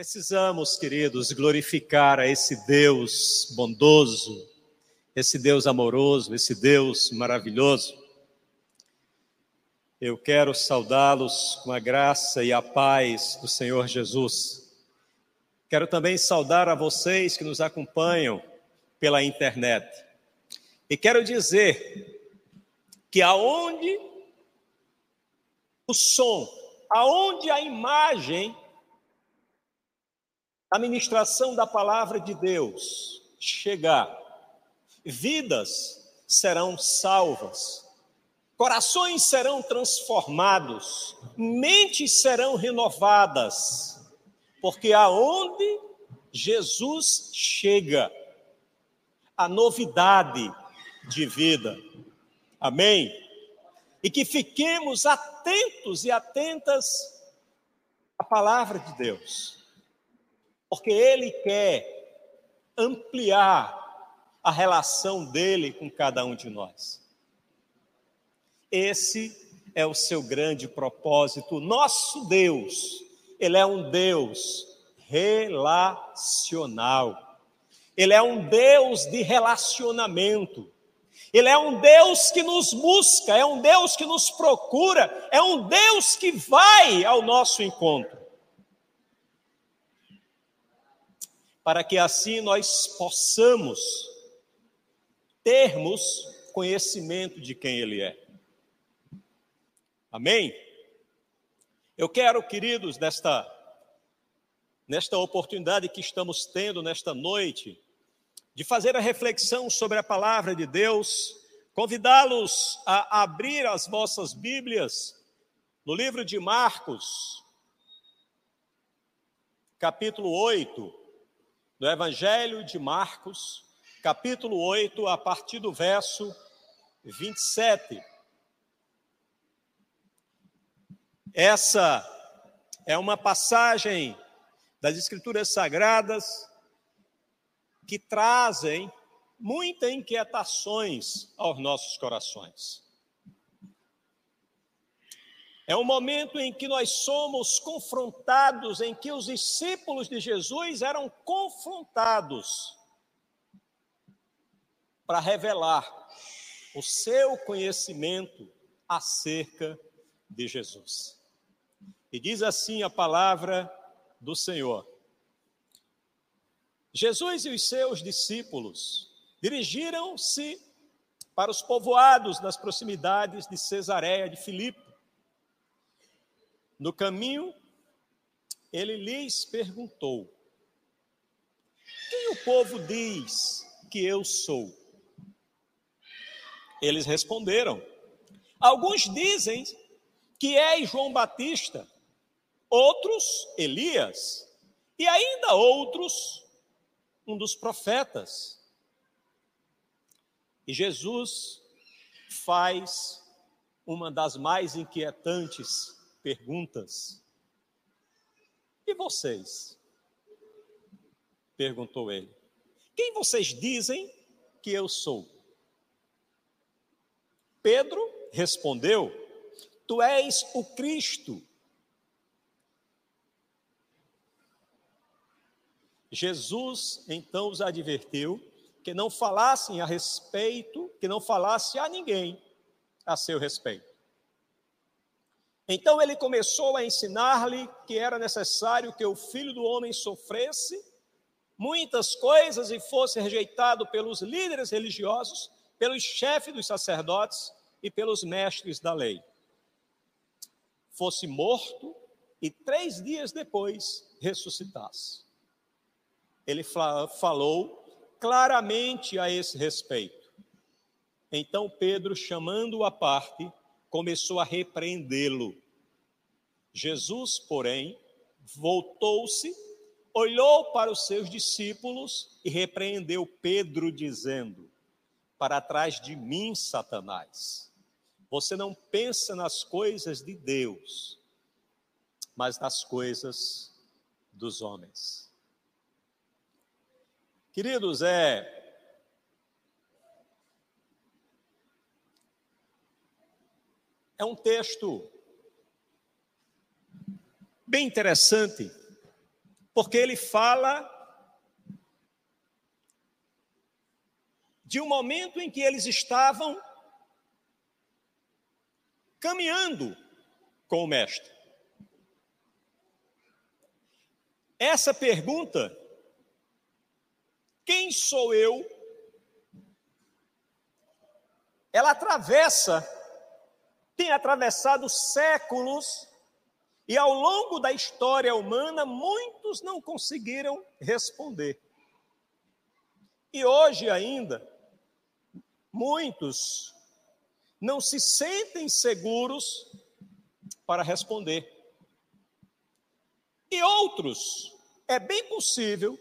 Precisamos, queridos, glorificar a esse Deus bondoso, esse Deus amoroso, esse Deus maravilhoso. Eu quero saudá-los com a graça e a paz do Senhor Jesus. Quero também saudar a vocês que nos acompanham pela internet. E quero dizer que aonde o som, aonde a imagem a ministração da palavra de Deus chegar, vidas serão salvas, corações serão transformados, mentes serão renovadas, porque aonde Jesus chega, a novidade de vida. Amém? E que fiquemos atentos e atentas à palavra de Deus porque Ele quer ampliar a relação dele com cada um de nós. Esse é o seu grande propósito. Nosso Deus, Ele é um Deus relacional. Ele é um Deus de relacionamento. Ele é um Deus que nos busca, é um Deus que nos procura, é um Deus que vai ao nosso encontro. Para que assim nós possamos termos conhecimento de quem Ele é. Amém? Eu quero, queridos, nesta, nesta oportunidade que estamos tendo nesta noite, de fazer a reflexão sobre a palavra de Deus, convidá-los a abrir as vossas Bíblias no livro de Marcos, capítulo 8 do Evangelho de Marcos, capítulo 8, a partir do verso 27. Essa é uma passagem das Escrituras Sagradas que trazem muitas inquietações aos nossos corações. É um momento em que nós somos confrontados, em que os discípulos de Jesus eram confrontados para revelar o seu conhecimento acerca de Jesus. E diz assim a palavra do Senhor: Jesus e os seus discípulos dirigiram-se para os povoados nas proximidades de Cesareia de Filipe. No caminho, ele lhes perguntou: Quem o povo diz que eu sou? Eles responderam: Alguns dizem que és João Batista, outros Elias, e ainda outros um dos profetas. E Jesus faz uma das mais inquietantes perguntas. E vocês? Perguntou ele. Quem vocês dizem que eu sou? Pedro respondeu: Tu és o Cristo. Jesus então os advertiu que não falassem a respeito, que não falasse a ninguém a seu respeito. Então ele começou a ensinar-lhe que era necessário que o filho do homem sofresse muitas coisas e fosse rejeitado pelos líderes religiosos, pelos chefes dos sacerdotes e pelos mestres da lei. Fosse morto e três dias depois ressuscitasse. Ele falou claramente a esse respeito. Então Pedro, chamando-o à parte, começou a repreendê-lo. Jesus, porém, voltou-se, olhou para os seus discípulos e repreendeu Pedro, dizendo: Para trás de mim, Satanás. Você não pensa nas coisas de Deus, mas nas coisas dos homens. Queridos, é É um texto bem interessante, porque ele fala de um momento em que eles estavam caminhando com o Mestre. Essa pergunta, quem sou eu? Ela atravessa, tem atravessado séculos, e ao longo da história humana, muitos não conseguiram responder. E hoje ainda, muitos não se sentem seguros para responder. E outros, é bem possível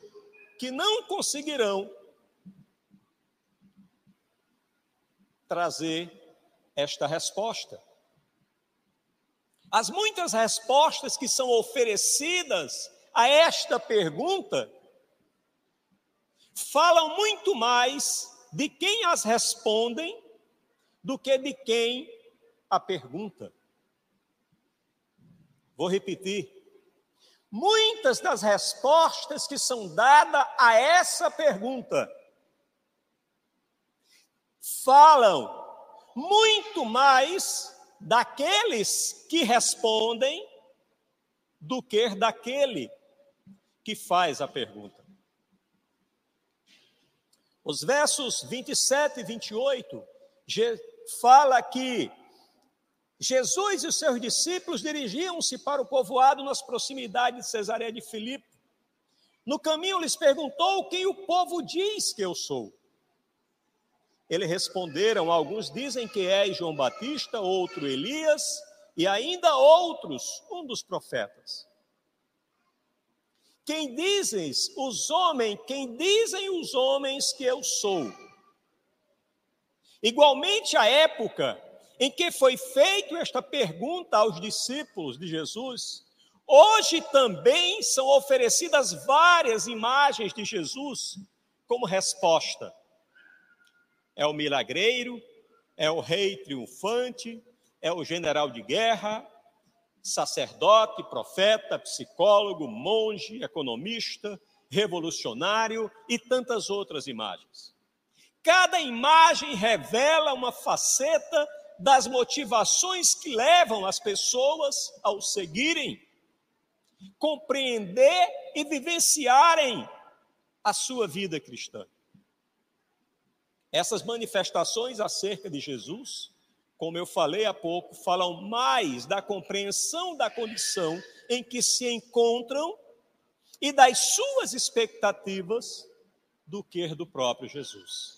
que não conseguirão trazer esta resposta. As muitas respostas que são oferecidas a esta pergunta falam muito mais de quem as respondem do que de quem a pergunta. Vou repetir. Muitas das respostas que são dadas a essa pergunta falam muito mais daqueles que respondem do que daquele que faz a pergunta. Os versos 27 e 28 fala que Jesus e os seus discípulos dirigiam-se para o povoado nas proximidades de Cesareia de Filipe. No caminho lhes perguntou quem o povo diz que eu sou. Eles responderam: alguns dizem que é João Batista, outro Elias, e ainda outros, um dos profetas. Quem dizem os homens, quem dizem os homens que eu sou? Igualmente a época em que foi feita esta pergunta aos discípulos de Jesus, hoje também são oferecidas várias imagens de Jesus como resposta é o milagreiro, é o rei triunfante, é o general de guerra, sacerdote, profeta, psicólogo, monge, economista, revolucionário e tantas outras imagens. Cada imagem revela uma faceta das motivações que levam as pessoas ao seguirem, compreender e vivenciarem a sua vida cristã. Essas manifestações acerca de Jesus, como eu falei há pouco, falam mais da compreensão da condição em que se encontram e das suas expectativas do que do próprio Jesus.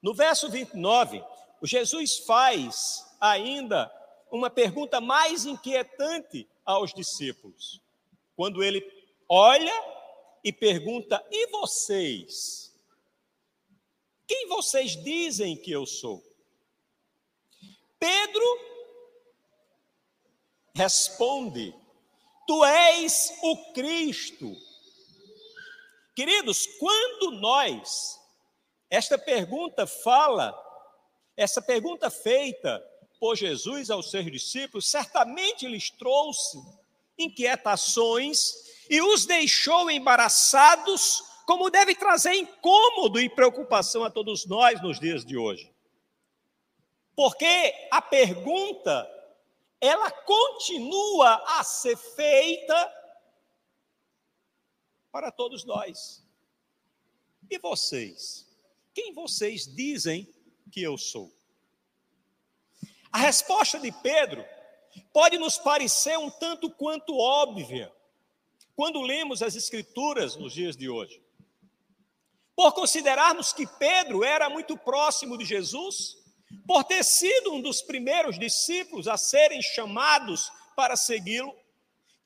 No verso 29, o Jesus faz ainda uma pergunta mais inquietante aos discípulos, quando ele olha e pergunta: E vocês? Vocês dizem que eu sou? Pedro responde: Tu és o Cristo. Queridos, quando nós, esta pergunta fala, essa pergunta feita por Jesus aos seus discípulos, certamente lhes trouxe inquietações e os deixou embaraçados como deve trazer incômodo e preocupação a todos nós nos dias de hoje. Porque a pergunta, ela continua a ser feita para todos nós. E vocês? Quem vocês dizem que eu sou? A resposta de Pedro pode nos parecer um tanto quanto óbvia quando lemos as Escrituras nos dias de hoje. Por considerarmos que Pedro era muito próximo de Jesus, por ter sido um dos primeiros discípulos a serem chamados para segui-lo,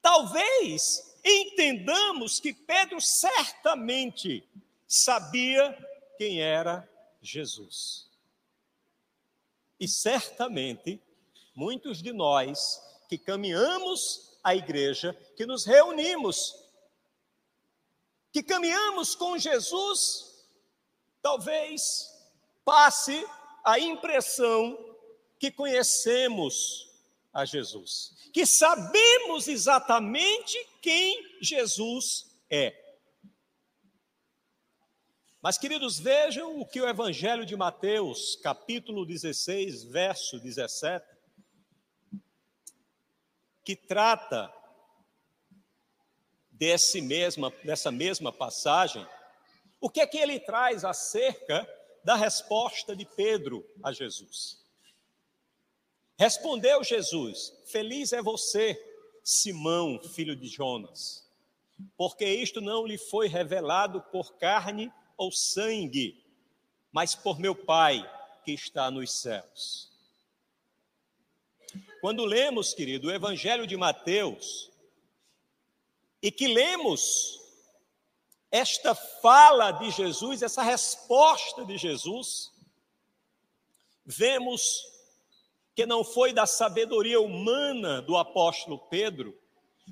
talvez entendamos que Pedro certamente sabia quem era Jesus. E certamente muitos de nós que caminhamos à igreja, que nos reunimos que caminhamos com Jesus, talvez passe a impressão que conhecemos a Jesus, que sabemos exatamente quem Jesus é. Mas, queridos, vejam o que o Evangelho de Mateus, capítulo 16, verso 17, que trata desse mesma, dessa mesma passagem, o que é que ele traz acerca da resposta de Pedro a Jesus? Respondeu Jesus: Feliz é você, Simão, filho de Jonas, porque isto não lhe foi revelado por carne ou sangue, mas por meu Pai que está nos céus. Quando lemos, querido, o Evangelho de Mateus, e que lemos esta fala de Jesus, essa resposta de Jesus, vemos que não foi da sabedoria humana do apóstolo Pedro,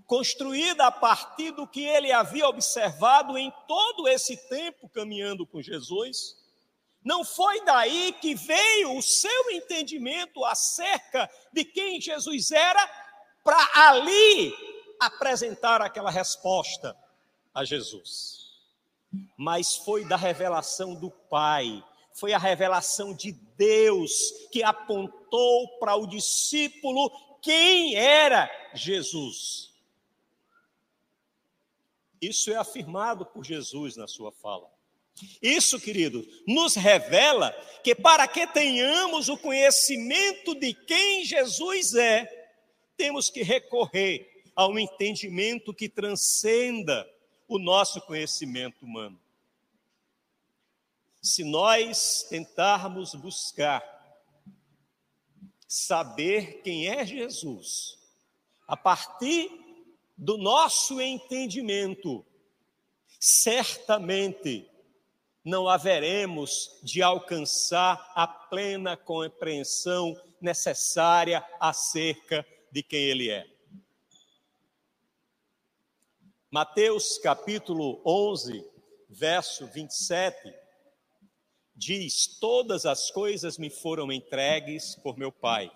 construída a partir do que ele havia observado em todo esse tempo caminhando com Jesus. Não foi daí que veio o seu entendimento acerca de quem Jesus era, para ali apresentar aquela resposta a Jesus. Mas foi da revelação do Pai, foi a revelação de Deus que apontou para o discípulo quem era Jesus. Isso é afirmado por Jesus na sua fala. Isso, querido, nos revela que para que tenhamos o conhecimento de quem Jesus é, temos que recorrer a um entendimento que transcenda o nosso conhecimento humano se nós tentarmos buscar saber quem é Jesus, a partir do nosso entendimento, certamente não haveremos de alcançar a plena compreensão necessária acerca de quem Ele é. Mateus capítulo 11, verso 27 diz: Todas as coisas me foram entregues por meu Pai.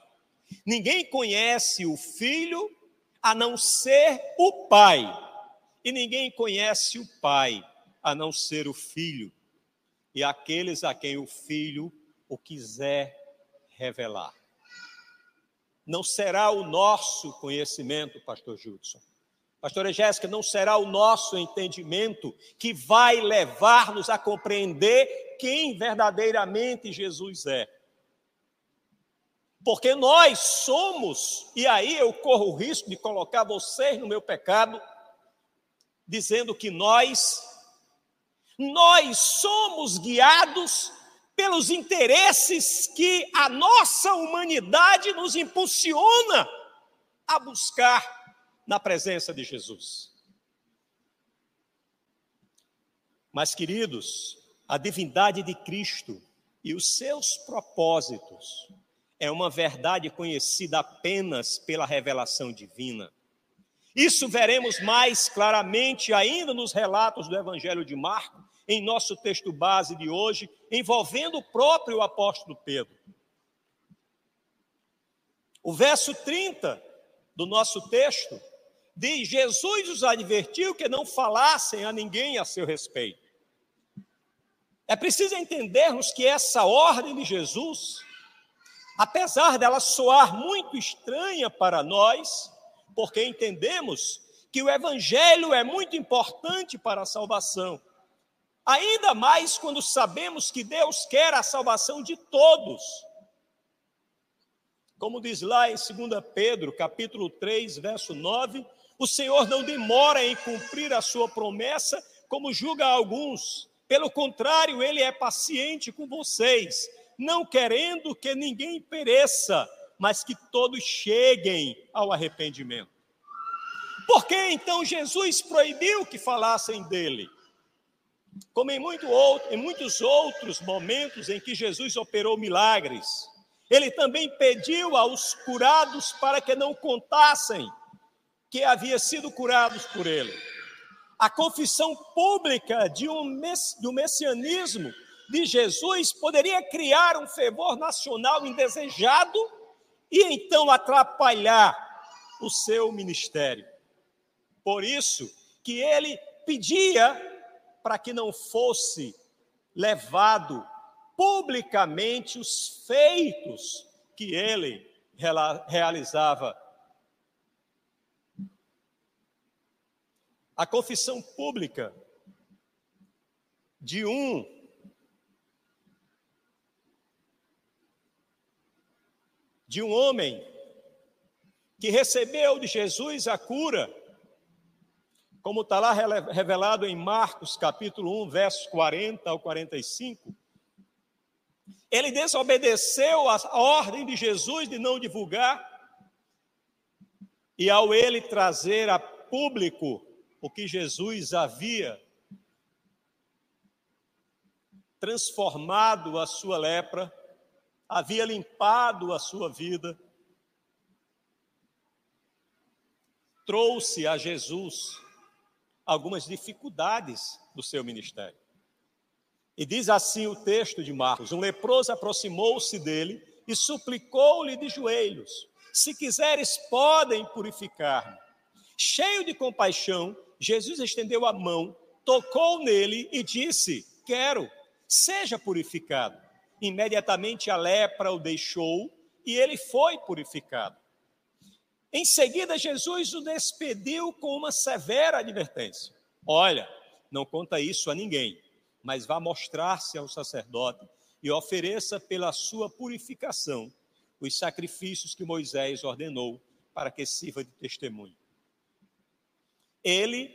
Ninguém conhece o Filho a não ser o Pai, e ninguém conhece o Pai a não ser o Filho, e aqueles a quem o Filho o quiser revelar. Não será o nosso conhecimento, Pastor Judson. Pastora Jéssica, não será o nosso entendimento que vai levar-nos a compreender quem verdadeiramente Jesus é. Porque nós somos, e aí eu corro o risco de colocar vocês no meu pecado, dizendo que nós, nós somos guiados pelos interesses que a nossa humanidade nos impulsiona a buscar na presença de Jesus. Mas, queridos, a divindade de Cristo e os seus propósitos é uma verdade conhecida apenas pela revelação divina. Isso veremos mais claramente ainda nos relatos do Evangelho de Marcos, em nosso texto base de hoje, envolvendo o próprio apóstolo Pedro. O verso 30 do nosso texto diz: Jesus os advertiu que não falassem a ninguém a seu respeito. É preciso entendermos que essa ordem de Jesus, apesar dela soar muito estranha para nós, porque entendemos que o Evangelho é muito importante para a salvação, ainda mais quando sabemos que Deus quer a salvação de todos. Como diz lá em 2 Pedro, capítulo 3, verso 9, o Senhor não demora em cumprir a sua promessa, como julga alguns pelo contrário, ele é paciente com vocês, não querendo que ninguém pereça, mas que todos cheguem ao arrependimento. Por que então Jesus proibiu que falassem dele? Como em, muito outro, em muitos outros momentos em que Jesus operou milagres, ele também pediu aos curados para que não contassem que havia sido curados por ele a confissão pública de um do messianismo de Jesus poderia criar um fervor nacional indesejado e então atrapalhar o seu ministério. Por isso que ele pedia para que não fosse levado publicamente os feitos que ele realizava. A confissão pública de um de um homem que recebeu de Jesus a cura, como está lá revelado em Marcos capítulo 1, versos 40 ao 45, ele desobedeceu a ordem de Jesus de não divulgar, e ao ele trazer a público o que Jesus havia transformado a sua lepra, havia limpado a sua vida, trouxe a Jesus algumas dificuldades do seu ministério. E diz assim o texto de Marcos: Um leproso aproximou-se dele e suplicou-lhe de joelhos: Se quiseres, podem purificar-me. Cheio de compaixão, Jesus estendeu a mão, tocou nele e disse: Quero, seja purificado. Imediatamente a lepra o deixou e ele foi purificado. Em seguida, Jesus o despediu com uma severa advertência: Olha, não conta isso a ninguém mas vá mostrar-se ao sacerdote e ofereça pela sua purificação os sacrifícios que Moisés ordenou para que sirva de testemunho. Ele,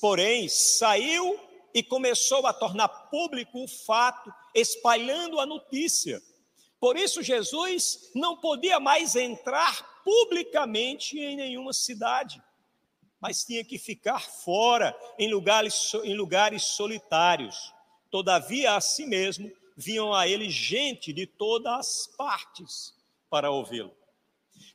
porém, saiu e começou a tornar público o fato, espalhando a notícia. Por isso, Jesus não podia mais entrar publicamente em nenhuma cidade, mas tinha que ficar fora, em lugares, em lugares solitários Todavia, a si mesmo, vinham a ele gente de todas as partes para ouvi-lo.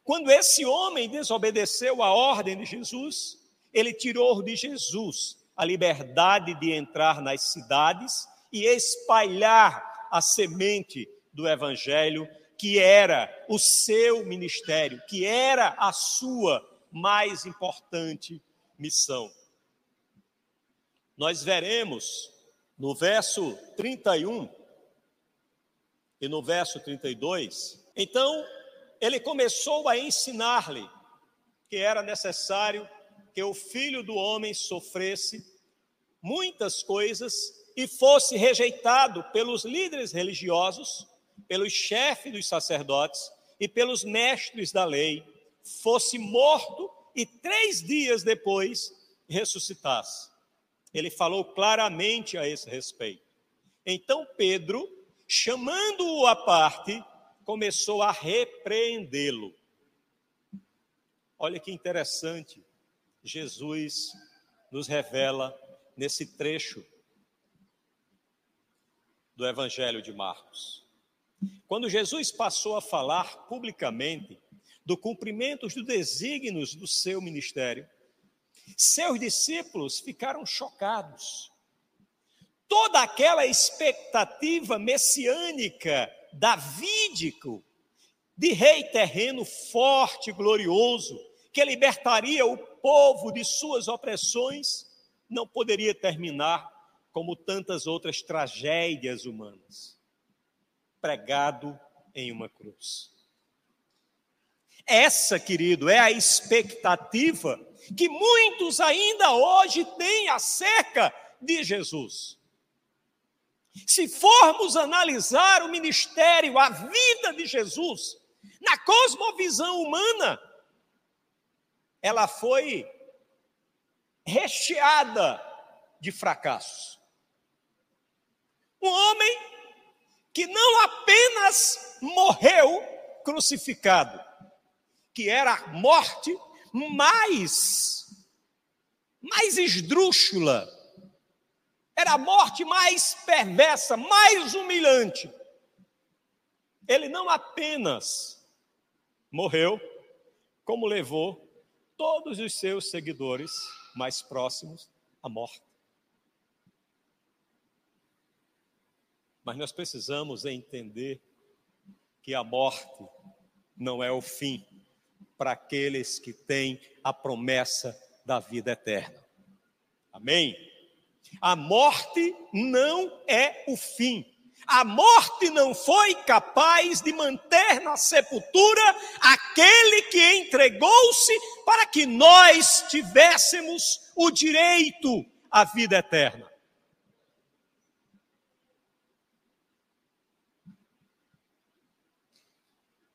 Quando esse homem desobedeceu a ordem de Jesus, ele tirou de Jesus a liberdade de entrar nas cidades e espalhar a semente do evangelho, que era o seu ministério, que era a sua mais importante missão. Nós veremos no verso 31 e no verso 32, então ele começou a ensinar-lhe que era necessário que o filho do homem sofresse muitas coisas e fosse rejeitado pelos líderes religiosos, pelos chefes dos sacerdotes e pelos mestres da lei, fosse morto e três dias depois ressuscitasse. Ele falou claramente a esse respeito. Então Pedro, chamando-o à parte, começou a repreendê-lo. Olha que interessante, Jesus nos revela nesse trecho do Evangelho de Marcos. Quando Jesus passou a falar publicamente do cumprimento dos desígnios do seu ministério, seus discípulos ficaram chocados. Toda aquela expectativa messiânica, davídico, de rei terreno forte glorioso, que libertaria o povo de suas opressões, não poderia terminar como tantas outras tragédias humanas pregado em uma cruz. Essa, querido, é a expectativa que muitos ainda hoje têm acerca de Jesus. Se formos analisar o ministério, a vida de Jesus, na cosmovisão humana, ela foi recheada de fracassos. Um homem que não apenas morreu crucificado, que era a morte mais, mais esdrúxula, era a morte mais perversa, mais humilhante. Ele não apenas morreu, como levou todos os seus seguidores mais próximos à morte. Mas nós precisamos entender que a morte não é o fim para aqueles que têm a promessa da vida eterna. Amém? A morte não é o fim. A morte não foi capaz de manter na sepultura aquele que entregou-se para que nós tivéssemos o direito à vida eterna.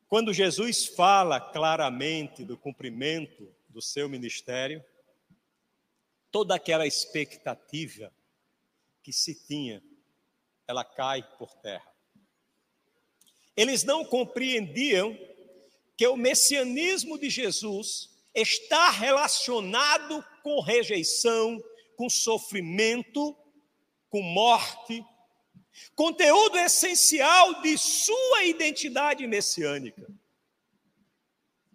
Quando Jesus fala claramente do cumprimento do seu ministério, toda aquela expectativa que se tinha, ela cai por terra. Eles não compreendiam que o messianismo de Jesus está relacionado com rejeição, com sofrimento, com morte, conteúdo essencial de sua identidade messiânica.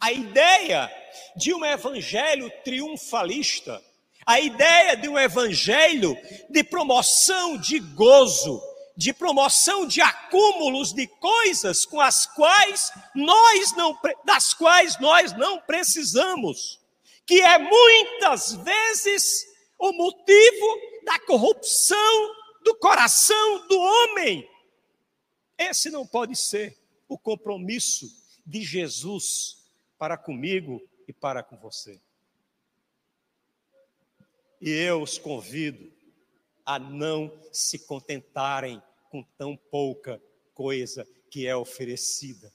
A ideia de um evangelho triunfalista, a ideia de um evangelho de promoção de gozo, de promoção de acúmulos de coisas com as quais nós não das quais nós não precisamos, que é muitas vezes o motivo da corrupção do coração do homem. Esse não pode ser o compromisso de Jesus para comigo e para com você. E eu os convido a não se contentarem com tão pouca coisa que é oferecida.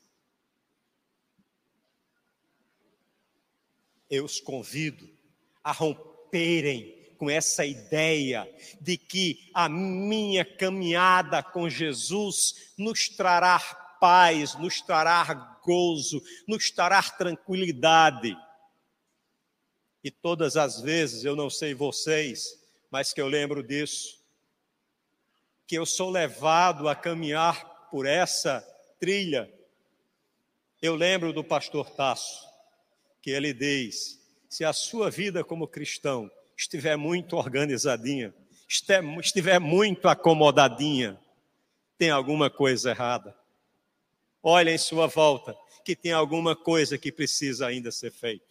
Eu os convido a romperem com essa ideia de que a minha caminhada com Jesus nos trará paz, nos trará gozo, nos trará tranquilidade. E todas as vezes, eu não sei vocês, mas que eu lembro disso, que eu sou levado a caminhar por essa trilha. Eu lembro do pastor Tasso, que ele diz: se a sua vida como cristão estiver muito organizadinha, estiver muito acomodadinha, tem alguma coisa errada. Olha em sua volta, que tem alguma coisa que precisa ainda ser feita.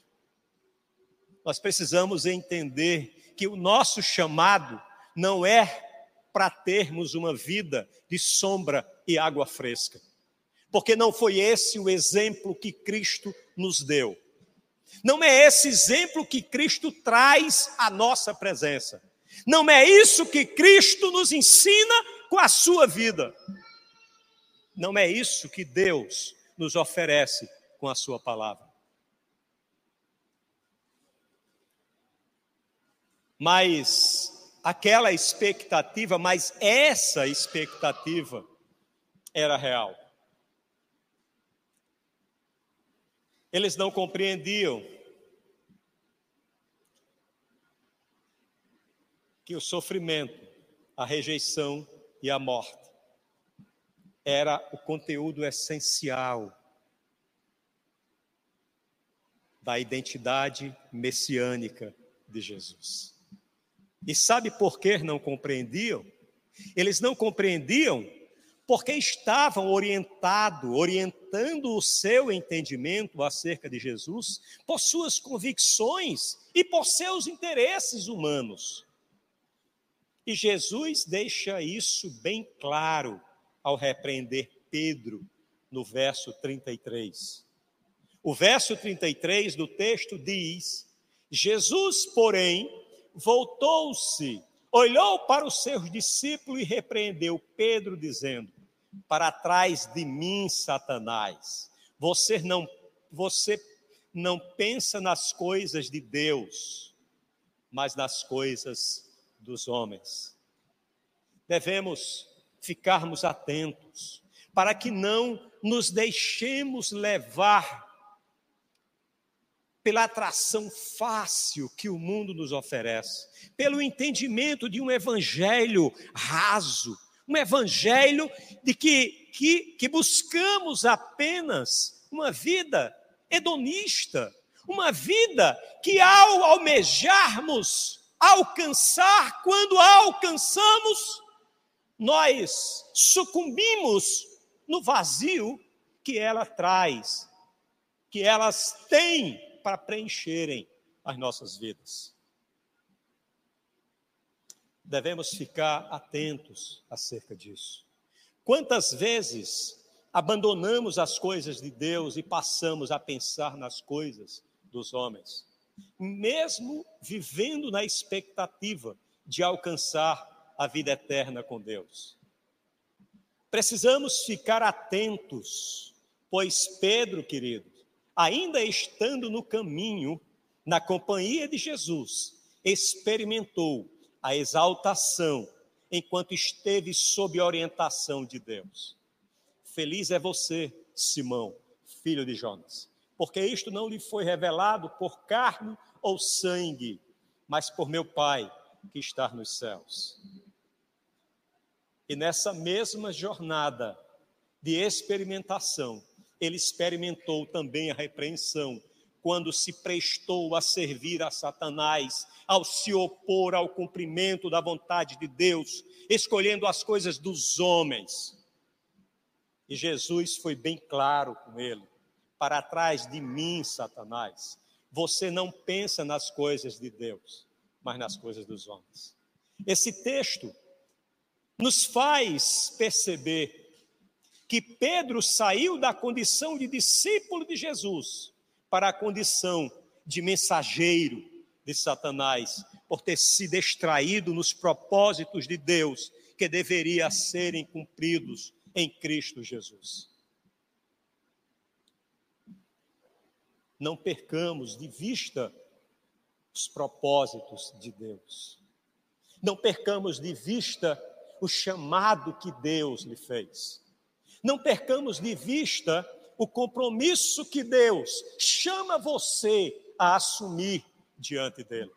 Nós precisamos entender que o nosso chamado não é para termos uma vida de sombra e água fresca. Porque não foi esse o exemplo que Cristo nos deu. Não é esse exemplo que Cristo traz à nossa presença. Não é isso que Cristo nos ensina com a sua vida. Não é isso que Deus nos oferece com a sua palavra. Mas aquela expectativa, mas essa expectativa era real. Eles não compreendiam que o sofrimento, a rejeição e a morte era o conteúdo essencial da identidade messiânica de Jesus. E sabe por que não compreendiam? Eles não compreendiam porque estavam orientado, orientando o seu entendimento acerca de Jesus por suas convicções e por seus interesses humanos. E Jesus deixa isso bem claro ao repreender Pedro no verso 33. O verso 33 do texto diz: Jesus, porém, voltou-se, olhou para os seus discípulos e repreendeu Pedro, dizendo: para trás de mim, Satanás. Você não, você não pensa nas coisas de Deus, mas nas coisas dos homens. Devemos ficarmos atentos para que não nos deixemos levar pela atração fácil que o mundo nos oferece, pelo entendimento de um evangelho raso, um evangelho de que, que, que buscamos apenas uma vida hedonista, uma vida que ao almejarmos alcançar, quando a alcançamos, nós sucumbimos no vazio que ela traz que elas têm para preencherem as nossas vidas. Devemos ficar atentos acerca disso. Quantas vezes abandonamos as coisas de Deus e passamos a pensar nas coisas dos homens, mesmo vivendo na expectativa de alcançar a vida eterna com Deus. Precisamos ficar atentos, pois Pedro, querido, ainda estando no caminho, na companhia de Jesus, experimentou a exaltação enquanto esteve sob orientação de Deus. Feliz é você, Simão, filho de Jonas, porque isto não lhe foi revelado por carne ou sangue, mas por meu Pai que está nos céus. E nessa mesma jornada de experimentação, ele experimentou também a repreensão quando se prestou a servir a Satanás, ao se opor ao cumprimento da vontade de Deus, escolhendo as coisas dos homens. E Jesus foi bem claro com ele: para trás de mim, Satanás, você não pensa nas coisas de Deus, mas nas coisas dos homens. Esse texto nos faz perceber que Pedro saiu da condição de discípulo de Jesus para a condição de mensageiro de Satanás, por ter se distraído nos propósitos de Deus que deveria serem cumpridos em Cristo Jesus. Não percamos de vista os propósitos de Deus. Não percamos de vista o chamado que Deus lhe fez. Não percamos de vista o compromisso que Deus chama você a assumir diante dele.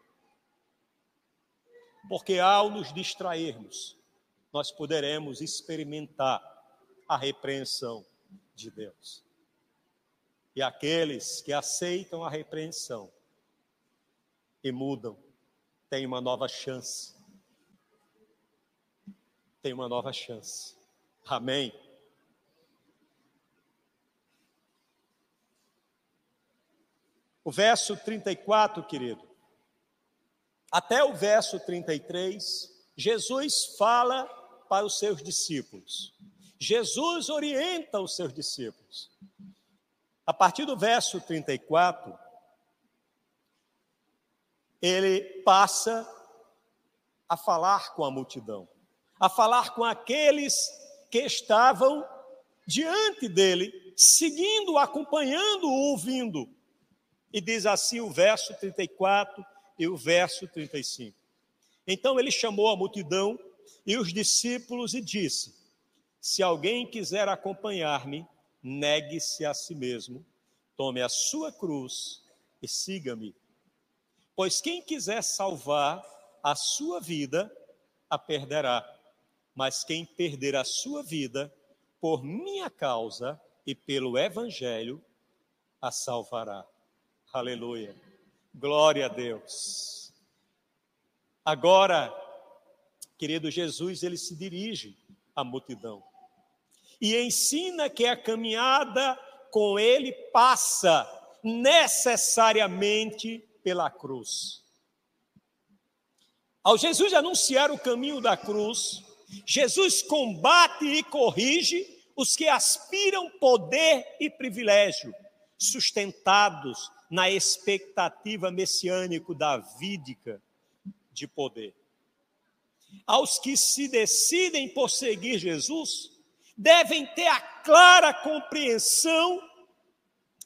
Porque ao nos distrairmos, nós poderemos experimentar a repreensão de Deus. E aqueles que aceitam a repreensão e mudam, têm uma nova chance. Tem uma nova chance. Amém. O verso 34, querido, até o verso 33, Jesus fala para os seus discípulos. Jesus orienta os seus discípulos. A partir do verso 34, ele passa a falar com a multidão, a falar com aqueles que estavam diante dele, seguindo, acompanhando, ouvindo. E diz assim o verso 34 e o verso 35. Então ele chamou a multidão e os discípulos e disse: se alguém quiser acompanhar-me, negue-se a si mesmo, tome a sua cruz e siga-me. Pois quem quiser salvar a sua vida, a perderá. Mas quem perder a sua vida, por minha causa e pelo evangelho, a salvará. Aleluia. Glória a Deus. Agora, querido Jesus, ele se dirige à multidão e ensina que a caminhada com ele passa necessariamente pela cruz. Ao Jesus anunciar o caminho da cruz, Jesus combate e corrige os que aspiram poder e privilégio, sustentados na expectativa messiânico-davídica de poder. Aos que se decidem por seguir Jesus, devem ter a clara compreensão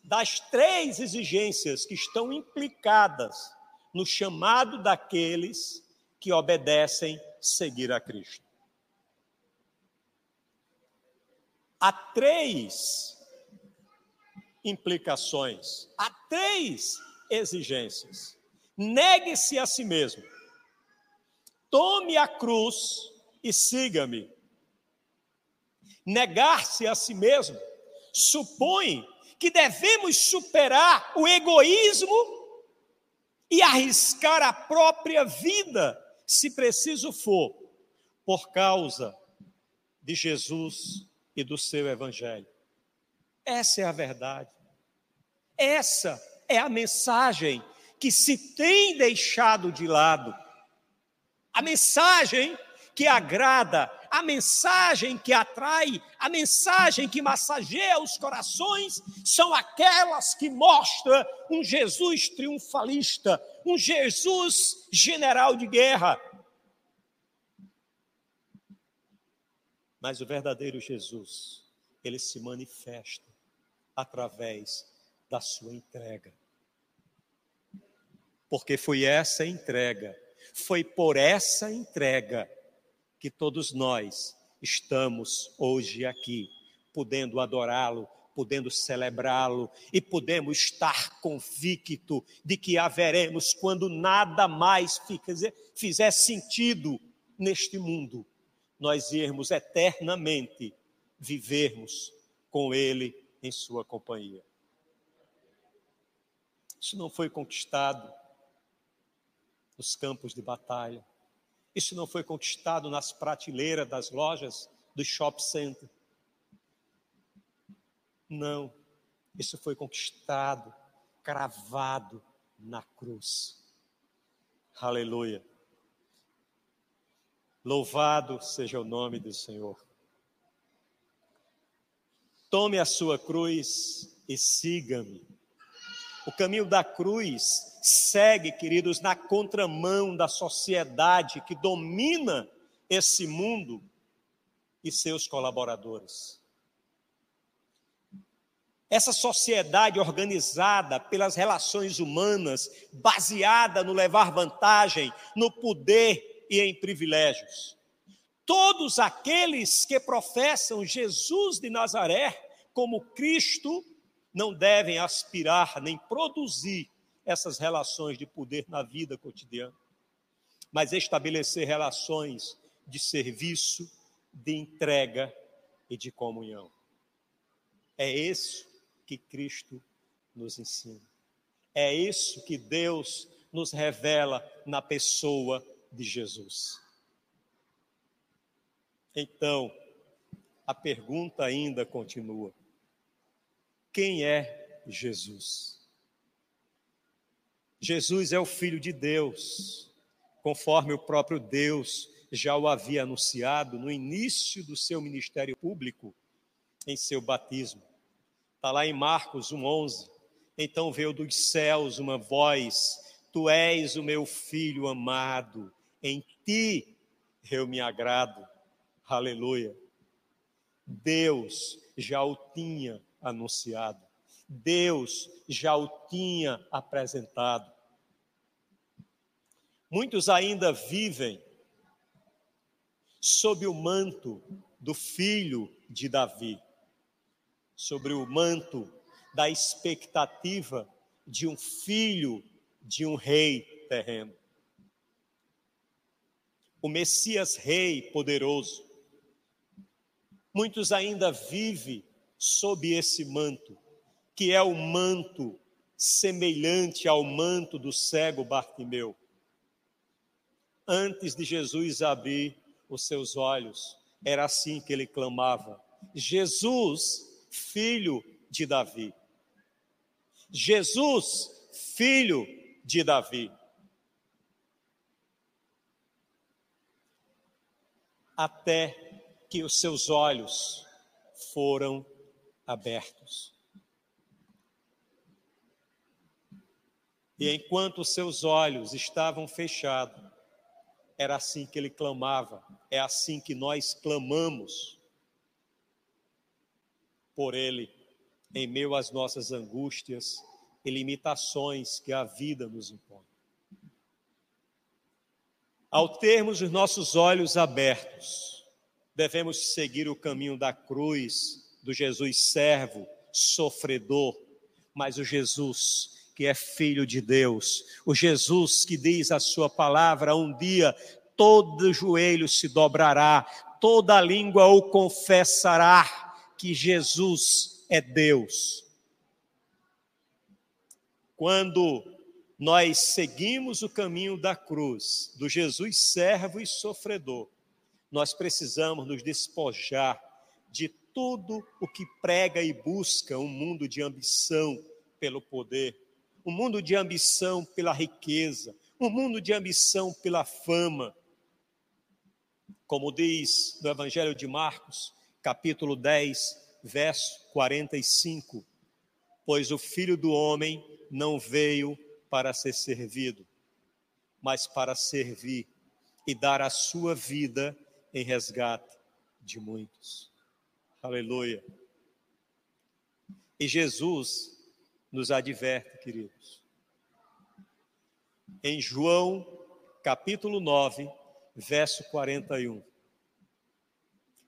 das três exigências que estão implicadas no chamado daqueles que obedecem seguir a Cristo. Há três implicações, há três exigências. Negue-se a si mesmo, tome a cruz e siga-me negar-se a si mesmo, supõe que devemos superar o egoísmo e arriscar a própria vida, se preciso for, por causa de Jesus e do seu evangelho. Essa é a verdade. Essa é a mensagem que se tem deixado de lado. A mensagem que agrada, a mensagem que atrai, a mensagem que massageia os corações, são aquelas que mostram um Jesus triunfalista, um Jesus general de guerra. Mas o verdadeiro Jesus, ele se manifesta através da sua entrega. Porque foi essa entrega, foi por essa entrega que todos nós estamos hoje aqui, podendo adorá-lo, podendo celebrá-lo e podemos estar convicto de que haveremos quando nada mais fizer sentido neste mundo, nós irmos eternamente vivermos com ele em sua companhia. Isso não foi conquistado nos campos de batalha. Isso não foi conquistado nas prateleiras das lojas do shopping center. Não. Isso foi conquistado, cravado na cruz. Aleluia. Louvado seja o nome do Senhor. Tome a sua cruz e siga-me. O caminho da cruz segue, queridos, na contramão da sociedade que domina esse mundo e seus colaboradores. Essa sociedade organizada pelas relações humanas, baseada no levar vantagem, no poder e em privilégios. Todos aqueles que professam Jesus de Nazaré como Cristo não devem aspirar nem produzir essas relações de poder na vida cotidiana, mas estabelecer relações de serviço, de entrega e de comunhão. É isso que Cristo nos ensina. É isso que Deus nos revela na pessoa de Jesus. Então, a pergunta ainda continua: quem é Jesus? Jesus é o Filho de Deus, conforme o próprio Deus já o havia anunciado no início do seu ministério público, em seu batismo. Está lá em Marcos 1,11. Então veio dos céus uma voz: Tu és o meu filho amado, em ti eu me agrado. Aleluia. Deus já o tinha anunciado. Deus já o tinha apresentado. Muitos ainda vivem sob o manto do filho de Davi, sobre o manto da expectativa de um filho de um rei terreno. O Messias rei poderoso. Muitos ainda vivem sob esse manto, que é o manto semelhante ao manto do cego Bartimeu. Antes de Jesus abrir os seus olhos, era assim que ele clamava: Jesus, filho de Davi. Jesus, filho de Davi. Até que os seus olhos foram abertos. E enquanto seus olhos estavam fechados, era assim que ele clamava, é assim que nós clamamos por ele, em meio às nossas angústias e limitações que a vida nos impõe. Ao termos os nossos olhos abertos, devemos seguir o caminho da cruz do Jesus servo, sofredor, mas o Jesus que é filho de Deus, o Jesus que diz a sua palavra, um dia todo joelho se dobrará, toda língua o confessará que Jesus é Deus. Quando nós seguimos o caminho da cruz, do Jesus servo e sofredor, nós precisamos nos despojar de tudo o que prega e busca um mundo de ambição, pelo poder, um mundo de ambição pela riqueza, um mundo de ambição pela fama. Como diz no Evangelho de Marcos, capítulo 10, verso 45: Pois o filho do homem não veio para ser servido, mas para servir e dar a sua vida em resgate de muitos. Aleluia. E Jesus nos adverte, queridos. Em João, capítulo 9, verso 41.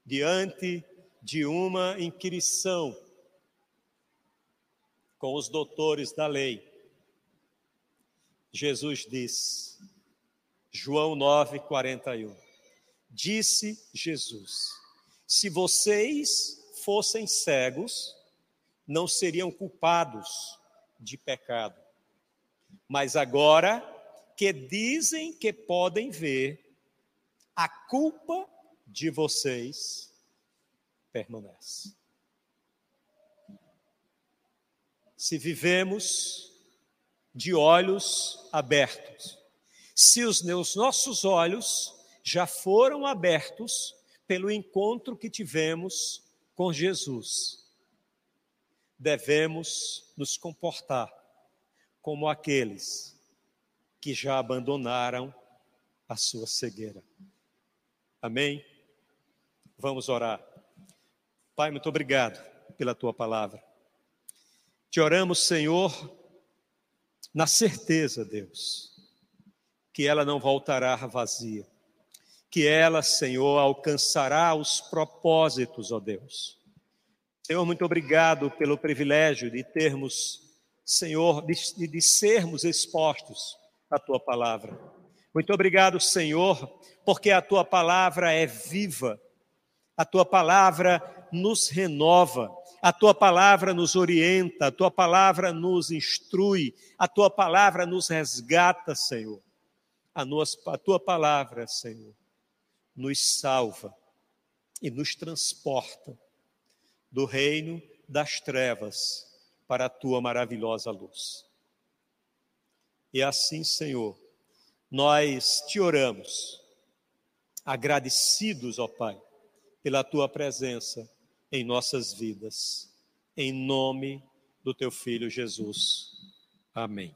Diante de uma inquirição com os doutores da lei, Jesus diz, João 9, 41. Disse Jesus: Se vocês fossem cegos, não seriam culpados de pecado. Mas agora que dizem que podem ver, a culpa de vocês permanece. Se vivemos de olhos abertos, se os nossos olhos já foram abertos pelo encontro que tivemos com Jesus, devemos nos comportar como aqueles que já abandonaram a sua cegueira. Amém? Vamos orar. Pai, muito obrigado pela tua palavra. Te oramos, Senhor, na certeza, Deus, que ela não voltará vazia, que ela, Senhor, alcançará os propósitos, ó Deus, Senhor, muito obrigado pelo privilégio de termos, Senhor, de, de sermos expostos à tua palavra. Muito obrigado, Senhor, porque a tua palavra é viva, a tua palavra nos renova, a tua palavra nos orienta, a tua palavra nos instrui, a tua palavra nos resgata, Senhor. A, nos, a tua palavra, Senhor, nos salva e nos transporta do reino das trevas para a tua maravilhosa luz. E assim, Senhor, nós te oramos, agradecidos, ó Pai, pela tua presença em nossas vidas, em nome do teu filho Jesus. Amém.